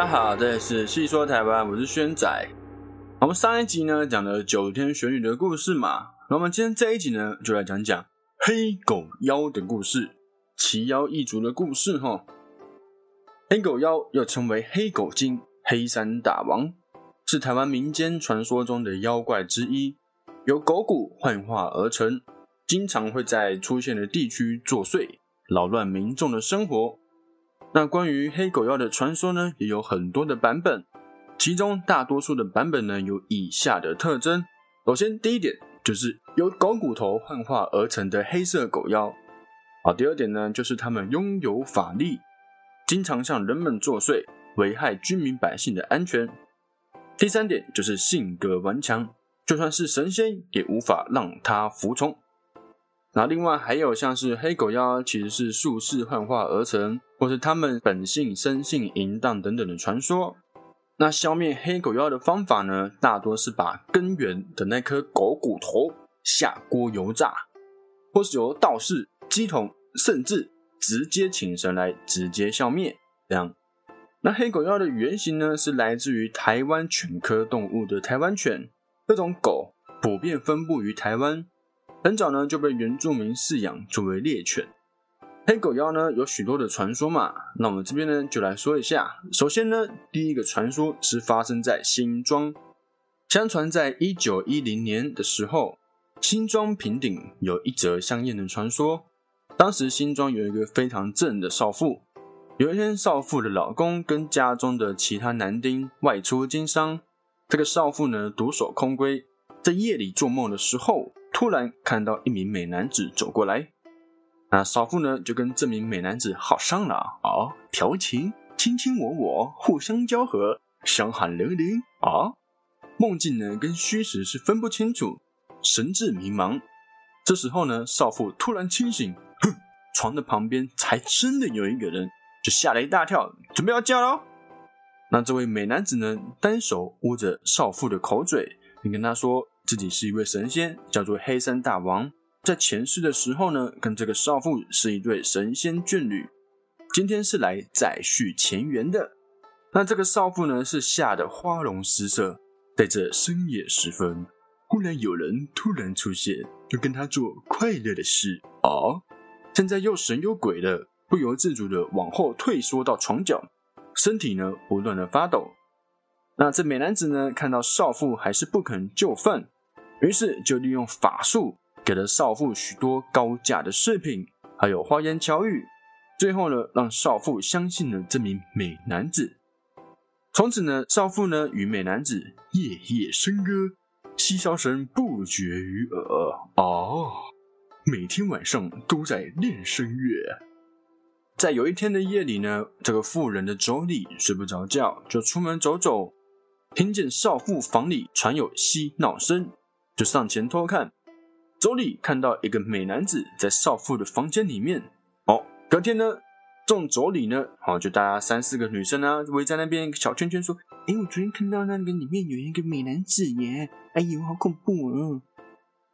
大家好，这里是细说台湾，我是轩仔。我们上一集呢讲了九天玄女的故事嘛，那我们今天这一集呢就来讲讲黑狗妖的故事，奇妖异族的故事哈。黑狗妖又称为黑狗精、黑山大王，是台湾民间传说中的妖怪之一，由狗骨幻化而成，经常会在出现的地区作祟，扰乱民众的生活。那关于黑狗妖的传说呢，也有很多的版本，其中大多数的版本呢有以下的特征。首先，第一点就是由狗骨头幻化而成的黑色狗妖。好，第二点呢就是他们拥有法力，经常向人们作祟，危害居民百姓的安全。第三点就是性格顽强，就算是神仙也无法让他服从。那另外还有像是黑狗妖，其实是术士幻化而成，或是他们本性生性淫荡等等的传说。那消灭黑狗妖的方法呢，大多是把根源的那颗狗骨头下锅油炸，或是由道士、鸡童，甚至直接请神来直接消灭。这样，那黑狗妖的原型呢，是来自于台湾犬科动物的台湾犬，这种狗普遍分布于台湾。很早呢就被原住民饲养作为猎犬。黑狗妖呢有许多的传说嘛，那我们这边呢就来说一下。首先呢，第一个传说是发生在新庄。相传在一九一零年的时候，新庄平顶有一则香艳的传说。当时新庄有一个非常正的少妇，有一天少妇的老公跟家中的其他男丁外出经商，这个少妇呢独守空闺，在夜里做梦的时候。突然看到一名美男子走过来，那少妇呢就跟这名美男子好上了啊，调情，卿卿我我，互相交合，相喊连连啊。梦境呢跟虚实是分不清楚，神志迷茫。这时候呢，少妇突然清醒，哼，床的旁边才真的有一个人，就吓了一大跳，准备要叫喽。那这位美男子呢，单手捂着少妇的口嘴，并跟她说。自己是一位神仙，叫做黑山大王。在前世的时候呢，跟这个少妇是一对神仙眷侣。今天是来再续前缘的。那这个少妇呢，是吓得花容失色。在这深夜时分，忽然有人突然出现，就跟他做快乐的事啊！现在又神又鬼的，不由自主的往后退缩到床角，身体呢不断的发抖。那这美男子呢，看到少妇还是不肯就范。于是就利用法术，给了少妇许多高价的饰品，还有花言巧语，最后呢，让少妇相信了这名美男子。从此呢，少妇呢与美男子夜夜笙歌，嬉笑声不绝于耳。哦，每天晚上都在练声乐。在有一天的夜里呢，这个妇人的妯娌睡不着觉，就出门走走，听见少妇房里传有嬉闹声。就上前偷看，妯娌看到一个美男子在少妇的房间里面。哦，隔天呢，众妯娌呢，好就大家三四个女生啊，围在那边小圈圈说：“哎，我昨天看到那个里面有一个美男子耶，哎呦，好恐怖啊！”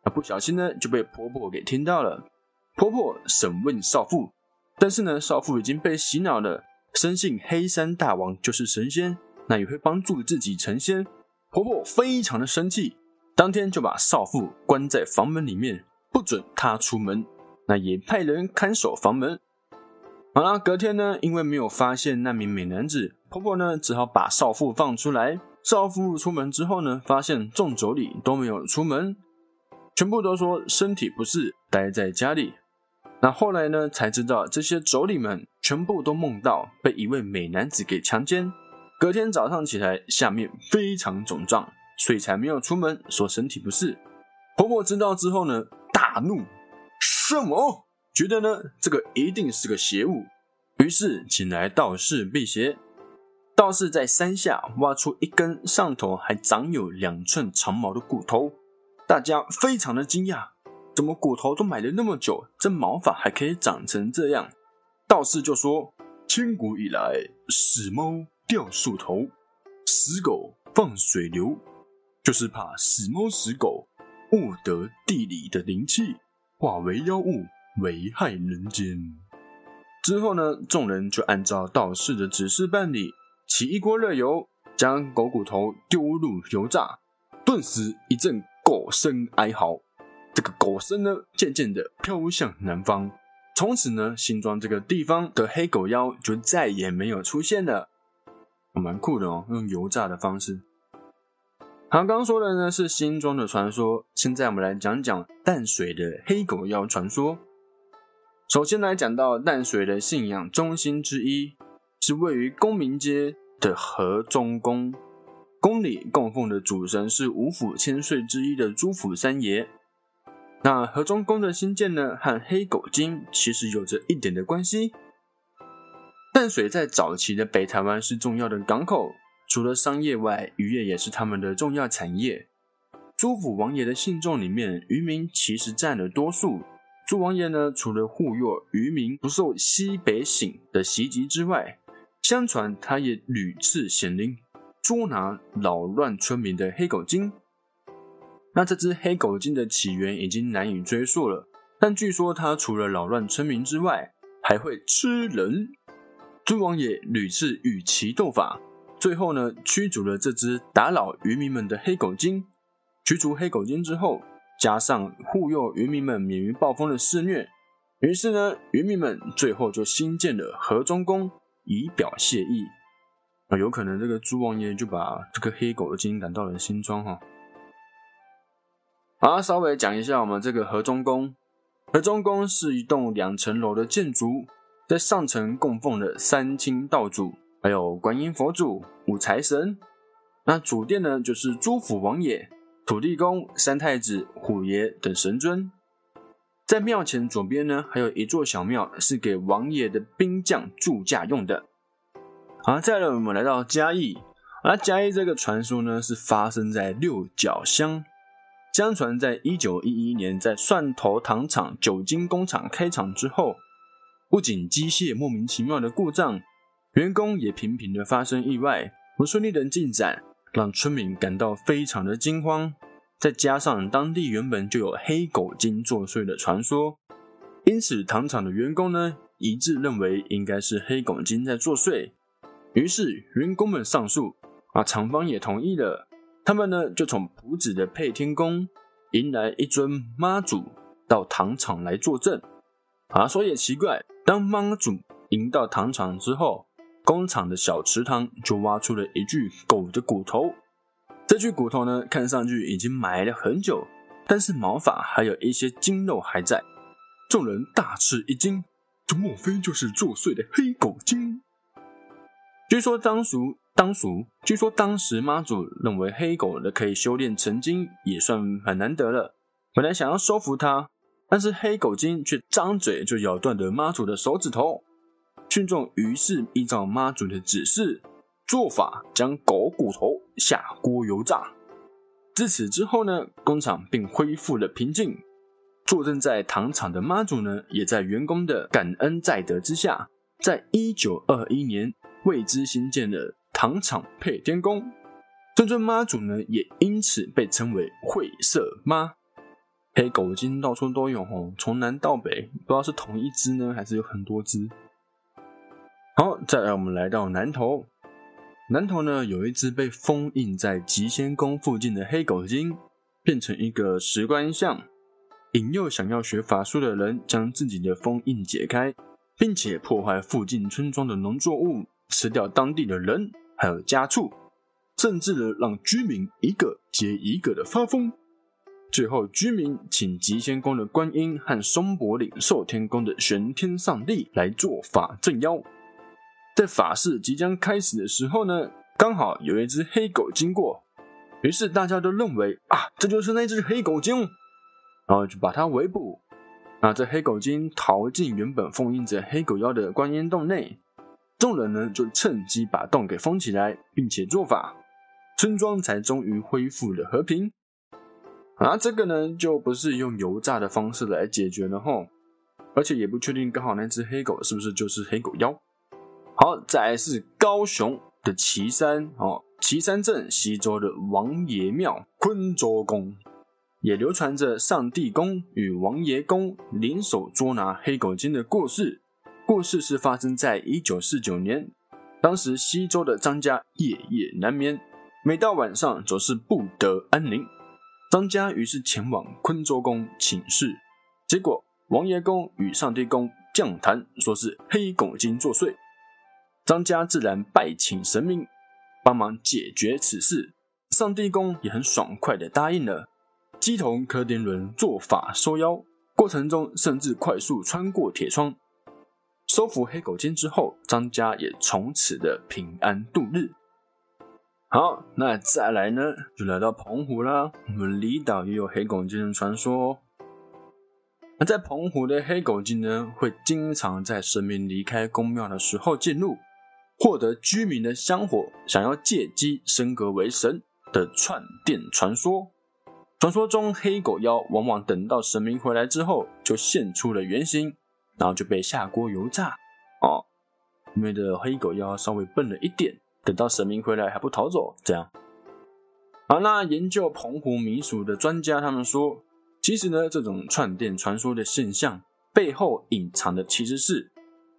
啊，不小心呢就被婆婆给听到了。婆婆审问少妇，但是呢，少妇已经被洗脑了，深信黑山大王就是神仙，那也会帮助自己成仙。婆婆非常的生气。当天就把少妇关在房门里面，不准她出门。那也派人看守房门。好了，隔天呢，因为没有发现那名美男子，婆婆呢只好把少妇放出来。少妇出门之后呢，发现众妯娌都没有出门，全部都说身体不适，待在家里。那后来呢，才知道这些妯娌们全部都梦到被一位美男子给强奸。隔天早上起来，下面非常肿胀。所以才没有出门，说身体不适。婆婆知道之后呢，大怒，什么？觉得呢，这个一定是个邪物，于是请来道士辟邪。道士在山下挖出一根上头还长有两寸长毛的骨头，大家非常的惊讶，怎么骨头都埋了那么久，这毛发还可以长成这样？道士就说：千古以来，死猫掉树头，死狗放水流。就是怕死猫死狗误得地里的灵气，化为妖物，危害人间。之后呢，众人就按照道士的指示办理，起一锅热油，将狗骨头丢入油炸，顿时一阵狗声哀嚎。这个狗声呢，渐渐的飘向南方。从此呢，新庄这个地方的黑狗妖就再也没有出现了。蛮酷的哦，用油炸的方式。好，刚刚说的呢是新庄的传说，现在我们来讲讲淡水的黑狗妖传说。首先来讲到淡水的信仰中心之一，是位于公民街的河中宫，宫里供奉的主神是五府千岁之一的朱府三爷。那河中宫的兴建呢，和黑狗精其实有着一点的关系。淡水在早期的北台湾是重要的港口，除了商业外，渔业也是他们的重要产业。朱府王爷的信众里面，渔民其实占了多数。朱王爷呢，除了护佑渔民不受西北省的袭击之外，相传他也屡次显灵，捉拿扰乱村民的黑狗精。那这只黑狗精的起源已经难以追溯了，但据说它除了扰乱村民之外，还会吃人。朱王爷屡次与其斗法，最后呢驱逐了这只打扰渔民们的黑狗精。驱逐黑狗精之后，加上护佑渔民们免于暴风的肆虐，于是呢渔民们最后就新建了河中宫以表谢意。啊，有可能这个猪王爷就把这个黑狗精赶到了新庄哈。好，稍微讲一下我们这个河中宫。河中宫是一栋两层楼的建筑，在上层供奉了三清道主，还有观音佛祖、五财神。那主殿呢，就是朱府王爷、土地公、三太子、虎爷等神尊。在庙前左边呢，还有一座小庙，是给王爷的兵将驻驾用的。好，再来我们来到嘉义。而嘉义这个传说呢，是发生在六角乡。相传，在一九一一年，在蒜头糖厂酒精工厂开厂之后，不仅机械莫名其妙的故障，员工也频频的发生意外，不顺利的进展，让村民感到非常的惊慌。再加上当地原本就有黑狗精作祟的传说，因此糖厂的员工呢一致认为应该是黑狗精在作祟。于是员工们上诉，啊，厂方也同意了。他们呢，就从埔子的配天宫迎来一尊妈祖到糖厂来作证。啊，说也奇怪，当妈祖迎到糖厂之后，工厂的小池塘就挖出了一具狗的骨头。这具骨头呢，看上去已经埋了很久，但是毛发还有一些筋肉还在。众人大吃一惊，这莫非就是作祟的黑狗精？据说当属。当属，据说当时妈祖认为黑狗的可以修炼成精，也算很难得了。本来想要收服它，但是黑狗精却张嘴就咬断了妈祖的手指头。群众于是依照妈祖的指示做法，将狗骨头下锅油炸。自此之后呢，工厂并恢复了平静。坐镇在糖厂的妈祖呢，也在员工的感恩在德之下，在一九二一年为之新建了。糖厂配天宫，这尊妈祖呢，也因此被称为晦色妈。黑狗精到处都有哦，从南到北，不知道是同一只呢，还是有很多只。好，再来我们来到南头，南头呢有一只被封印在吉仙宫附近的黑狗精，变成一个石棺像，引诱想要学法术的人将自己的封印解开，并且破坏附近村庄的农作物，吃掉当地的人。还有家畜，甚至呢让居民一个接一个的发疯。最后，居民请吉仙宫的观音和松柏岭寿天宫的玄天上帝来做法镇妖。在法事即将开始的时候呢，刚好有一只黑狗经过，于是大家都认为啊，这就是那只黑狗精，然后就把它围捕。那这黑狗精逃进原本封印着黑狗妖的观音洞内。众人呢就趁机把洞给封起来，并且做法，村庄才终于恢复了和平。啊，这个呢就不是用油炸的方式来解决了吼，而且也不确定刚好那只黑狗是不是就是黑狗妖。好，再来是高雄的旗山哦，旗山镇西周的王爷庙昆州宫，也流传着上帝宫与王爷宫联手捉拿黑狗精的故事。故事是发生在一九四九年，当时西周的张家夜夜难眠，每到晚上总是不得安宁。张家于是前往昆州宫请示，结果王爷公与上帝公降谈，说是黑狗精作祟。张家自然拜请神明帮忙解决此事，上帝公也很爽快的答应了。鸡同柯丁伦做法收妖，过程中甚至快速穿过铁窗，收服黑狗精之后，张家也从此的平安度日。好，那再来呢，就来到澎湖啦。我们离岛也有黑狗精的传说。那在澎湖的黑狗精呢，会经常在神明离开宫庙的时候进入，获得居民的香火，想要借机升格为神的串电传说。传说中，黑狗妖往往等到神明回来之后，就现出了原形，然后就被下锅油炸。哦，因为的黑狗妖稍微笨了一点。等到神明回来还不逃走，这样。好，那研究澎湖民俗的专家他们说，其实呢，这种串电传说的现象背后隐藏的其实是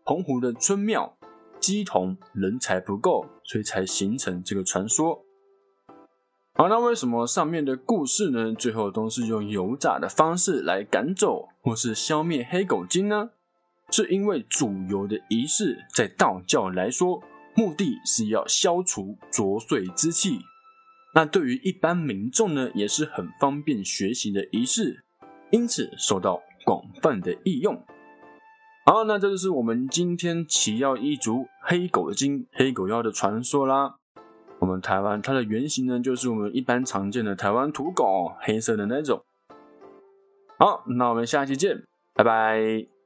澎湖的村庙鸡同人才不够，所以才形成这个传说。好，那为什么上面的故事呢，最后都是用油炸的方式来赶走或是消灭黑狗精呢？是因为煮油的仪式在道教来说。目的是要消除浊水之气，那对于一般民众呢，也是很方便学习的仪式，因此受到广泛的应用。好，那这就是我们今天奇药一族黑狗精、黑狗妖的传说啦。我们台湾它的原型呢，就是我们一般常见的台湾土狗，黑色的那种。好，那我们下期见，拜拜。